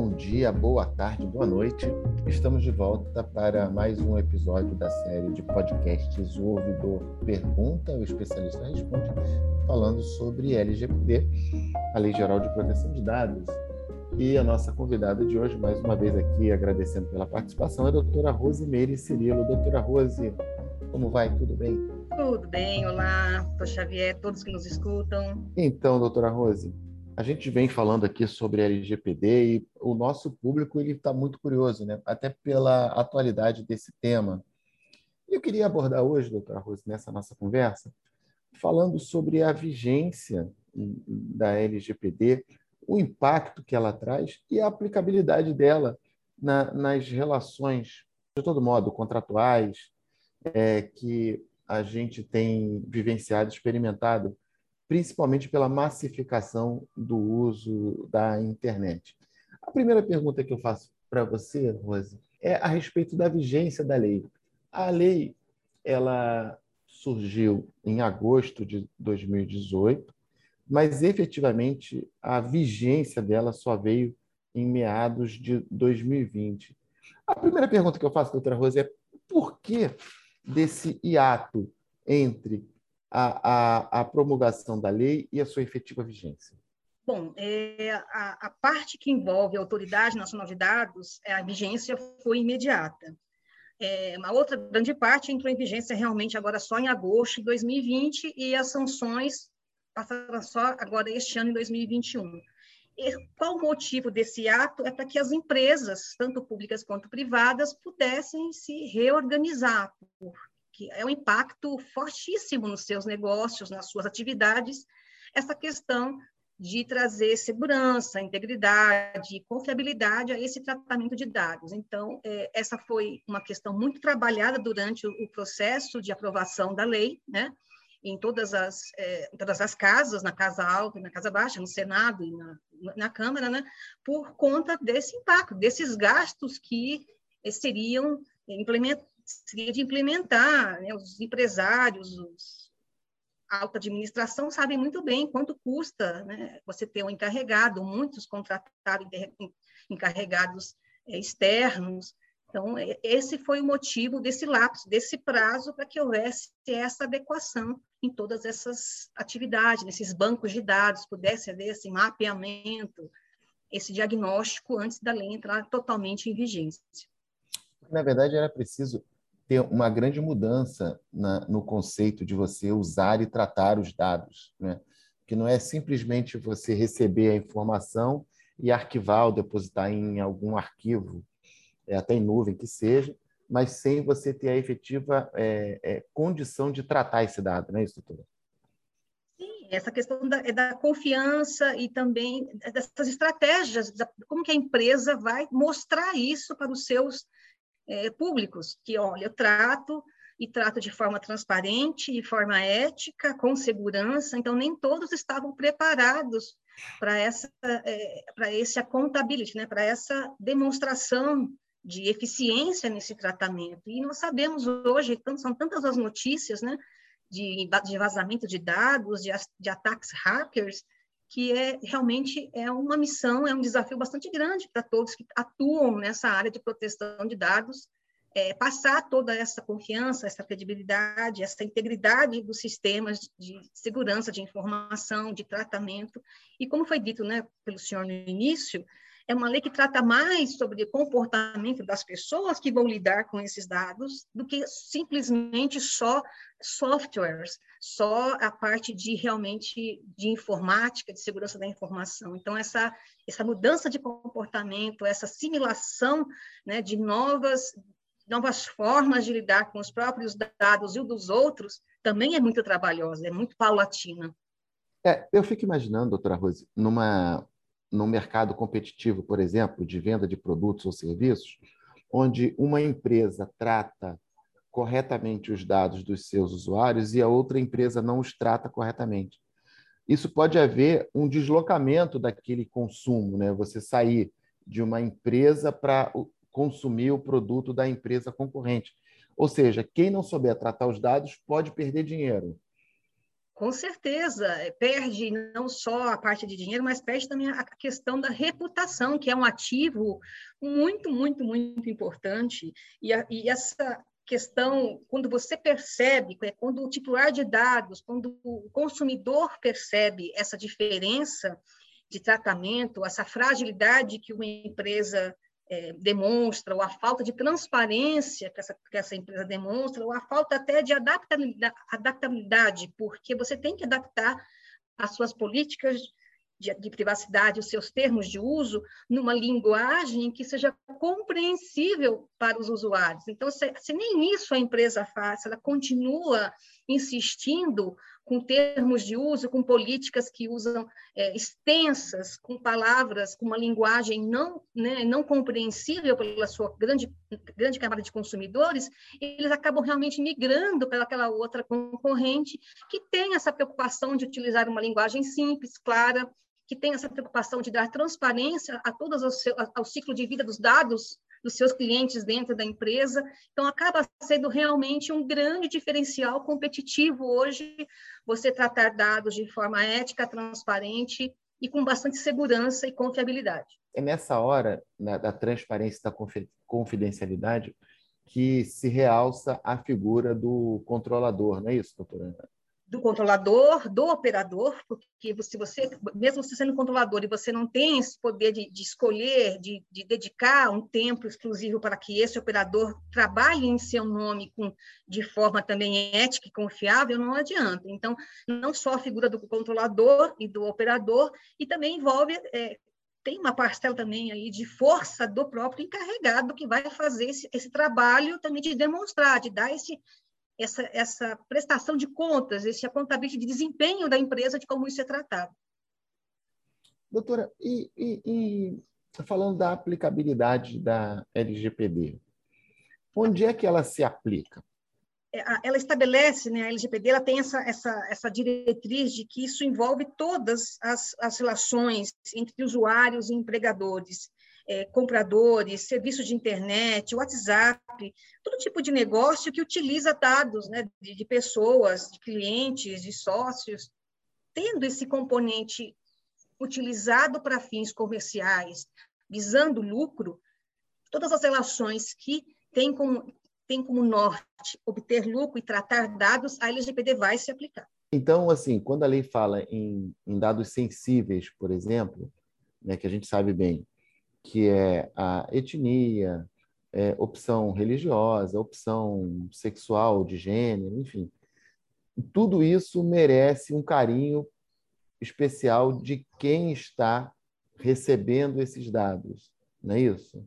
Bom dia, boa tarde, boa noite. Estamos de volta para mais um episódio da série de podcasts O Ouvidor Pergunta, o especialista responde, falando sobre LGPD, a Lei Geral de Proteção de Dados. E a nossa convidada de hoje, mais uma vez aqui, agradecendo pela participação, é a doutora Rosimeire Cirilo. Doutora Rose, como vai? Tudo bem? Tudo bem, olá, doutor Xavier, todos que nos escutam. Então, doutora Rose, a gente vem falando aqui sobre LGPD e o nosso público ele está muito curioso, né? até pela atualidade desse tema. Eu queria abordar hoje, doutora Rose, nessa nossa conversa, falando sobre a vigência da LGPD, o impacto que ela traz e a aplicabilidade dela na, nas relações, de todo modo, contratuais, é, que a gente tem vivenciado, experimentado principalmente pela massificação do uso da internet. A primeira pergunta que eu faço para você, Rose, é a respeito da vigência da lei. A lei ela surgiu em agosto de 2018, mas efetivamente a vigência dela só veio em meados de 2020. A primeira pergunta que eu faço, doutora Rose, é por que desse hiato entre a, a, a promulgação da lei e a sua efetiva vigência? Bom, é, a, a, parte que envolve a Autoridade Nacional de Dados, é, a vigência foi imediata. É, uma outra grande parte entrou em vigência realmente agora só em agosto de 2020 e as sanções passaram só agora este ano, em 2021. E qual o motivo desse ato? É para que as empresas, tanto públicas quanto privadas, pudessem se reorganizar, que é um impacto fortíssimo nos seus negócios, nas suas atividades, essa questão de trazer segurança, integridade, confiabilidade a esse tratamento de dados. Então, é, essa foi uma questão muito trabalhada durante o, processo de aprovação da lei, né? em todas as, é, todas as casas, na Casa Alta e na Casa Baixa, no Senado e na, na Câmara, né? por conta desse impacto, desses gastos que seriam implementados de implementar, né, os empresários, os, a alta administração sabem muito bem quanto custa né, você ter um encarregado, muitos contrataram encarregados é, externos. Então, é, esse foi o motivo desse lapso, desse prazo, para que houvesse essa adequação em todas essas atividades, nesses bancos de dados, pudesse haver esse mapeamento, esse diagnóstico antes da lei entrar totalmente em vigência. Na verdade, era preciso ter uma grande mudança na, no conceito de você usar e tratar os dados, né? que não é simplesmente você receber a informação e arquivar ou depositar em algum arquivo, é, até em nuvem que seja, mas sem você ter a efetiva é, é, condição de tratar esse dado, não é isso, doutora? Sim, essa questão da, é da confiança e também dessas estratégias, como que a empresa vai mostrar isso para os seus é, públicos, que, olha, eu trato e trato de forma transparente, de forma ética, com segurança, então nem todos estavam preparados para essa é, para esse accountability, né, para essa demonstração de eficiência nesse tratamento. E nós sabemos hoje, são tantas as notícias, né, de, de vazamento de dados, de, de ataques hackers, que é realmente é uma missão, é um desafio bastante grande para todos que atuam nessa área de proteção de dados, é, passar toda essa confiança, essa credibilidade, essa integridade dos sistemas de segurança de informação, de tratamento. E como foi dito né, pelo senhor no início, é uma lei que trata mais sobre o comportamento das pessoas que vão lidar com esses dados do que simplesmente só softwares, só a parte de realmente de informática, de segurança da informação. Então essa essa mudança de comportamento, essa assimilação né, de novas novas formas de lidar com os próprios dados e os dos outros também é muito trabalhosa, é muito paulatina. É, eu fico imaginando, doutora Rose, numa no mercado competitivo, por exemplo, de venda de produtos ou serviços, onde uma empresa trata corretamente os dados dos seus usuários e a outra empresa não os trata corretamente. Isso pode haver um deslocamento daquele consumo, né? Você sair de uma empresa para consumir o produto da empresa concorrente. Ou seja, quem não souber tratar os dados pode perder dinheiro. Com certeza, perde não só a parte de dinheiro, mas perde também a questão da reputação, que é um ativo muito, muito, muito importante. E, a, e essa questão, quando você percebe, é quando o titular de dados, quando o consumidor percebe essa diferença de tratamento, essa fragilidade que uma empresa é, demonstra, ou a falta de transparência que essa, que essa empresa demonstra, ou a falta até de adaptabilidade, porque você tem que adaptar as suas políticas de, de, privacidade, os seus termos de uso, numa linguagem que seja compreensível para os usuários. Então, se, se nem isso a empresa faz, ela continua insistindo com termos de uso, com políticas que usam é, extensas, com palavras, com uma linguagem não, né, não compreensível pela sua grande, grande camada de consumidores, eles acabam realmente migrando para aquela outra concorrente que tem essa preocupação de utilizar uma linguagem simples, clara, que tem essa preocupação de dar transparência a todo ao ciclo de vida dos dados dos seus clientes dentro da empresa. Então, acaba sendo realmente um grande diferencial competitivo hoje você tratar dados de forma ética, transparente e com bastante segurança e confiabilidade. É nessa hora né, da transparência e da confidencialidade que se realça a figura do controlador, não é isso, doutora? Do controlador, do operador, porque se você, mesmo você sendo controlador e você não tem esse poder de, de escolher, de, de, dedicar um tempo exclusivo para que esse operador trabalhe em seu nome com, de forma também ética e confiável, não adianta. Então, não só a figura do controlador e do operador, e também envolve é, tem uma parcela também aí de força do próprio encarregado que vai fazer esse, esse trabalho também de demonstrar, de dar esse, essa, essa prestação de contas, esse apontamento de desempenho da empresa, de como isso é tratado. Doutora, e, e, e falando da aplicabilidade da LGPD, onde é que ela se aplica? É, ela estabelece, né, a LGPD, ela tem essa, essa, essa diretriz de que isso envolve todas as, as relações entre usuários e empregadores é, compradores, serviços de internet, WhatsApp, todo tipo de negócio que utiliza dados né, de, de pessoas, de clientes, de sócios, tendo esse componente utilizado para fins comerciais, visando lucro, todas as relações que têm como, têm como norte obter lucro e tratar dados, a LGPD vai se aplicar. Então, assim, quando a lei fala em, em dados sensíveis, por exemplo, né, que a gente sabe bem, que é a etnia, é, opção religiosa, opção sexual, de gênero, enfim. Tudo isso merece um carinho especial de quem está recebendo esses dados, não é isso?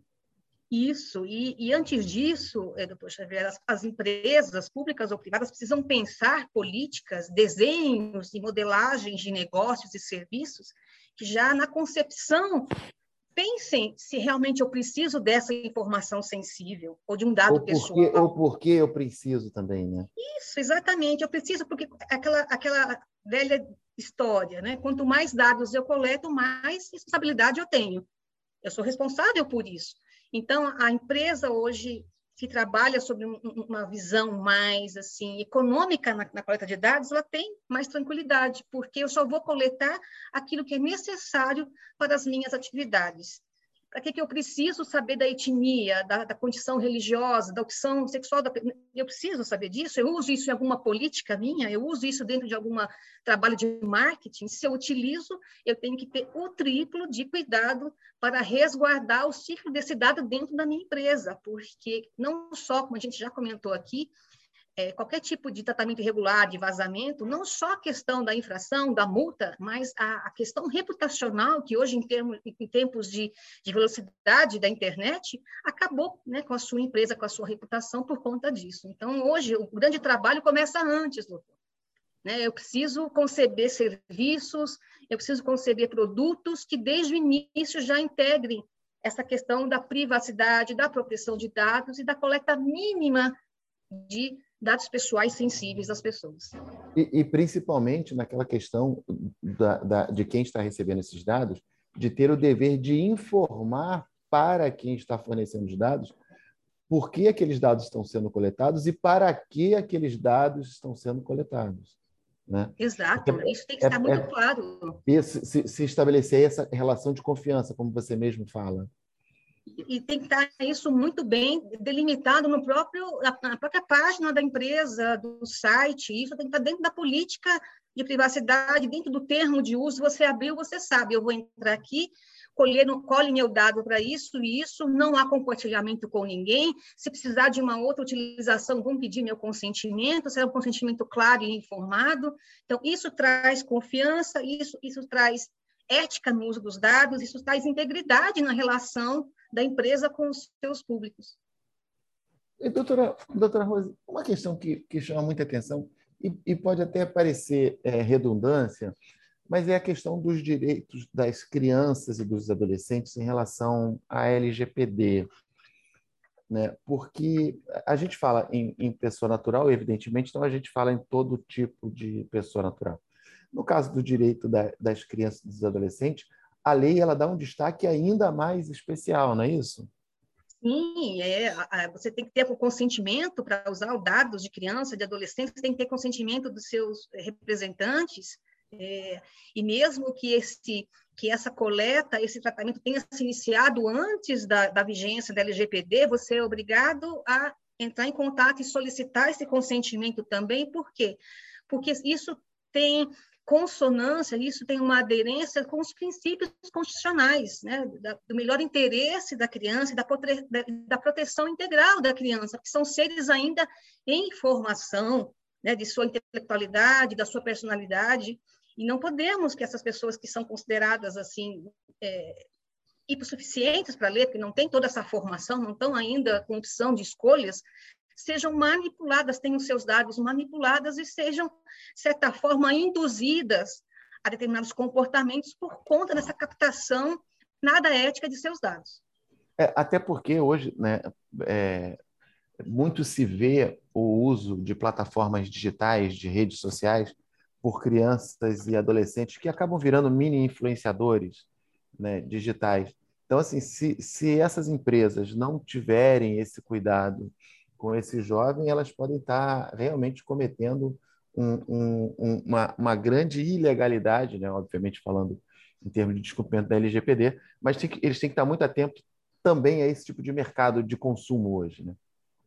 Isso, e, e antes disso, doutor Xavier, as, as, empresas públicas ou privadas precisam pensar políticas, desenhos e modelagens de negócios e serviços que já na concepção pensem se realmente eu preciso dessa informação sensível ou de um dado ou pessoal. ou porque eu preciso também, né? Isso, exatamente. Eu preciso porque aquela, aquela velha história, né? Quanto mais dados eu coleto, mais responsabilidade eu tenho. Eu sou responsável por isso. Então, a empresa hoje que trabalha sobre uma visão mais assim econômica na, na, coleta de dados, ela tem mais tranquilidade, porque eu só vou coletar aquilo que é necessário para as minhas atividades. Para que, que eu preciso saber da etnia, da, da condição religiosa, da opção sexual? Da... Eu preciso saber disso? Eu uso isso em alguma política minha? Eu uso isso dentro de algum trabalho de marketing? Se eu utilizo, eu tenho que ter o triplo de cuidado para resguardar o ciclo desse dado dentro da minha empresa, porque não só, como a gente já comentou aqui, é, qualquer tipo de tratamento irregular, de vazamento, não só a questão da infração, da multa, mas a, a questão reputacional, que hoje, em, termos, em tempos de, de, velocidade da internet, acabou né, com a sua empresa, com a sua reputação por conta disso. Então, hoje, o grande trabalho começa antes, doutor. Né? Eu preciso conceber serviços, eu preciso conceber produtos que, desde o início, já integrem essa questão da privacidade, da proteção de dados e da coleta mínima de dados pessoais sensíveis das pessoas. E, e principalmente naquela questão da, da, de quem está recebendo esses dados, de ter o dever de informar para quem está fornecendo os dados por que aqueles dados estão sendo coletados e para que aqueles dados estão sendo coletados. Né? Exato, Porque isso tem que é, estar muito é, claro. Se, se estabelecer essa relação de confiança, como você mesmo fala. E tem que estar isso muito bem delimitado no próprio, na própria página da empresa, do site. Isso tem que estar dentro da política de privacidade, dentro do termo de uso. Você abriu, você sabe, eu vou entrar aqui colher, colhe meu dado para isso e isso, não há compartilhamento com ninguém. Se precisar de uma outra utilização, vão pedir meu consentimento, será um consentimento claro e informado. Então, isso traz confiança, isso, isso traz ética no uso dos dados, isso traz integridade na relação da empresa com os seus públicos. E, doutora, doutora Rose, uma questão que, que chama muita atenção e, e pode até parecer é, redundância, mas é a questão dos direitos das crianças e dos adolescentes em relação à LGPD. Né? Porque a gente fala em, em pessoa natural, evidentemente, então a gente fala em todo tipo de pessoa natural. No caso do direito da, das crianças e dos adolescentes, a lei ela dá um destaque ainda mais especial, não é isso? Sim, é, você tem que ter o consentimento para usar os dados de criança, de adolescente, você tem que ter consentimento dos seus representantes, é, e mesmo que, esse, que essa coleta, esse tratamento tenha se iniciado antes da, da vigência da LGPD, você é obrigado a entrar em contato e solicitar esse consentimento também, por quê? Porque isso tem consonância, isso tem uma aderência com os princípios constitucionais, né, do melhor interesse da criança e da, prote da proteção integral da criança, que são seres ainda em formação, né, de sua intelectualidade, da sua personalidade, e não podemos que essas pessoas que são consideradas assim é, hipossuficientes para ler, porque não tem toda essa formação, não estão ainda com opção de escolhas, sejam manipuladas, tenham seus dados manipuladas e sejam, de certa forma, induzidas a determinados comportamentos por conta dessa captação nada ética de seus dados. É, até porque hoje, né, é, muito se vê o uso de plataformas digitais, de redes sociais, por crianças e adolescentes que acabam virando mini influenciadores né, digitais. Então, assim, se, se essas empresas não tiverem esse cuidado com esse jovem, elas podem estar realmente cometendo um, um, uma, uma, grande ilegalidade, né? obviamente falando em termos de descumprimento da LGPD, mas que, eles têm que estar muito atentos também a esse tipo de mercado de consumo hoje. Né?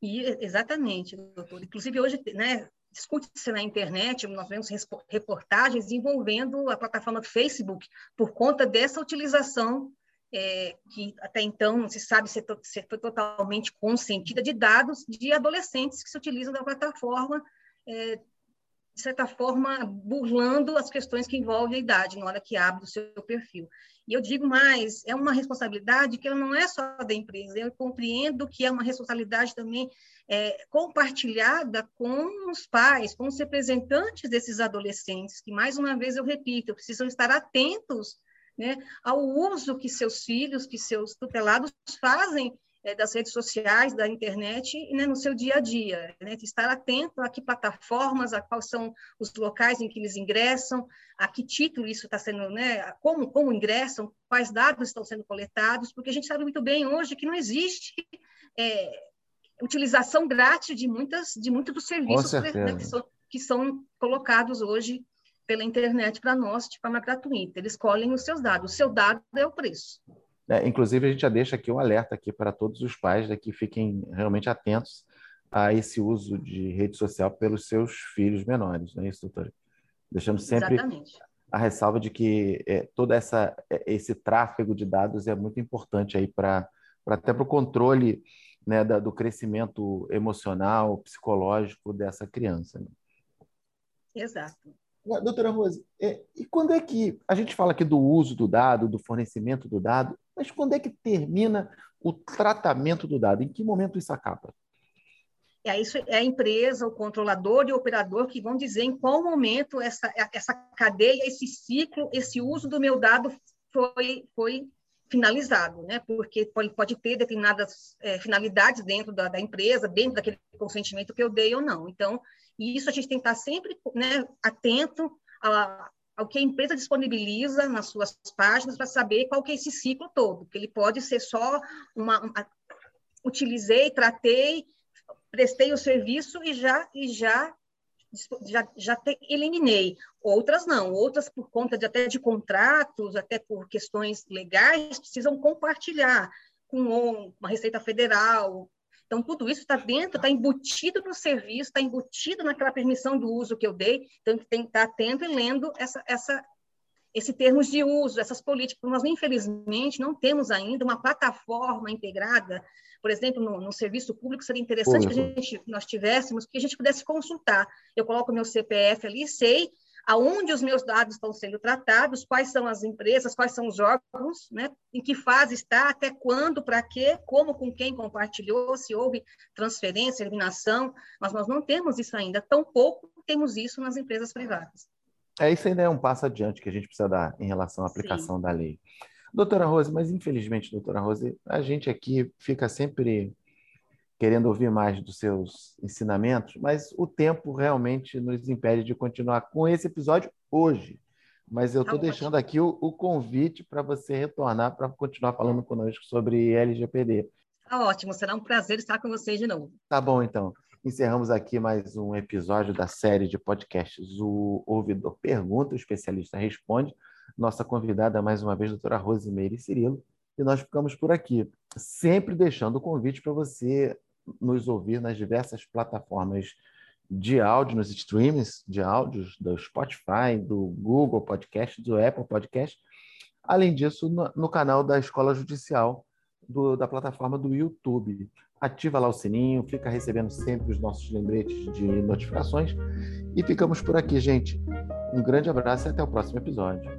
E, exatamente, doutor. Inclusive, hoje, né, discute-se na internet, nós vemos reportagens envolvendo a plataforma Facebook por conta dessa utilização é, que até então não se sabe se, to, se, foi totalmente consentida de dados de adolescentes que se utilizam da plataforma, é, de certa forma, burlando as questões que envolvem a idade na hora que abre o seu perfil. E eu digo mais, é uma responsabilidade que não é só da empresa, eu compreendo que é uma responsabilidade também é, compartilhada com os pais, com os representantes desses adolescentes, que, mais uma vez, eu repito, precisam estar atentos né, ao uso que seus filhos, que seus tutelados fazem é, das redes sociais, da internet, né, no seu dia a dia. Né, estar atento a que plataformas, a quais são os locais em que eles ingressam, a que título isso está sendo, né, como, como ingressam, quais dados estão sendo coletados, porque a gente sabe muito bem hoje que não existe é, utilização grátis de muitas de muitos dos serviços né, que, são, que são colocados hoje pela internet para nós de forma gratuita. Eles colhem os seus dados. O seu dado é o preço. É, inclusive, a gente já deixa aqui um alerta aqui para todos os pais né, que fiquem realmente atentos a esse uso de rede social pelos seus filhos menores, não é isso, doutora? Deixando sempre Exatamente. a ressalva de que é, todo essa, é, esse tráfego de dados é muito importante aí para até para o controle né, da, do crescimento emocional, psicológico dessa criança. Né? Exato. Doutora Rose, é, e quando é que a gente fala aqui do uso do dado, do fornecimento do dado, mas quando é que termina o tratamento do dado? Em que momento isso acaba? É, isso é a empresa, o controlador e o operador que vão dizer em qual momento essa, essa cadeia, esse ciclo, esse uso do meu dado foi, foi finalizado, né? Porque pode, pode ter determinadas é, finalidades dentro da, da, empresa, dentro daquele consentimento que eu dei ou não. Então, isso a gente tem que estar sempre né, atento a, ao que a empresa disponibiliza nas suas páginas para saber qual que é esse ciclo todo, que ele pode ser só uma, uma utilizei, tratei, prestei o serviço e já e já já, já te, eliminei. Outras não, outras por conta de, até de contratos, até por questões legais, precisam compartilhar com uma Receita Federal. Então, tudo isso está dentro, está embutido no serviço, está embutido naquela permissão do uso que eu dei, então tem que estar atento e lendo essa, essa, esse termos de uso, essas políticas. Nós, infelizmente, não temos ainda uma plataforma integrada por exemplo, no, no serviço público, seria interessante que a gente, nós tivéssemos, que a gente pudesse consultar. Eu coloco meu CPF ali, sei aonde os meus dados estão sendo tratados, quais são as empresas, quais são os órgãos, né? em que fase está, até quando, para quê, como, com quem compartilhou, se houve transferência, eliminação, mas nós não temos isso ainda, tampouco temos isso nas empresas privadas. É, isso ainda é um passo adiante que a gente precisa dar em relação à aplicação Sim. da lei. Doutora Rose, mas infelizmente, doutora Rose, a gente aqui fica sempre querendo ouvir mais dos seus ensinamentos, mas o tempo realmente nos impede de continuar com esse episódio hoje. Mas eu estou tá deixando aqui o, o convite para você retornar para continuar falando conosco sobre LGPD. Tá ótimo, será um prazer estar com vocês de novo. Tá bom, então. Encerramos aqui mais um episódio da série de podcasts O Ouvidor Pergunta, o Especialista Responde nossa convidada mais uma vez, doutora Rosimeire Cirilo, e nós ficamos por aqui, sempre deixando o convite para você nos ouvir nas diversas plataformas de áudio, nos streams de áudios do Spotify, do Google Podcast, do Apple Podcast. Além disso, no, no canal da Escola Judicial, do, da plataforma do YouTube. Ativa lá o sininho, fica recebendo sempre os nossos lembretes de notificações. E ficamos por aqui, gente. Um grande abraço e até o próximo episódio.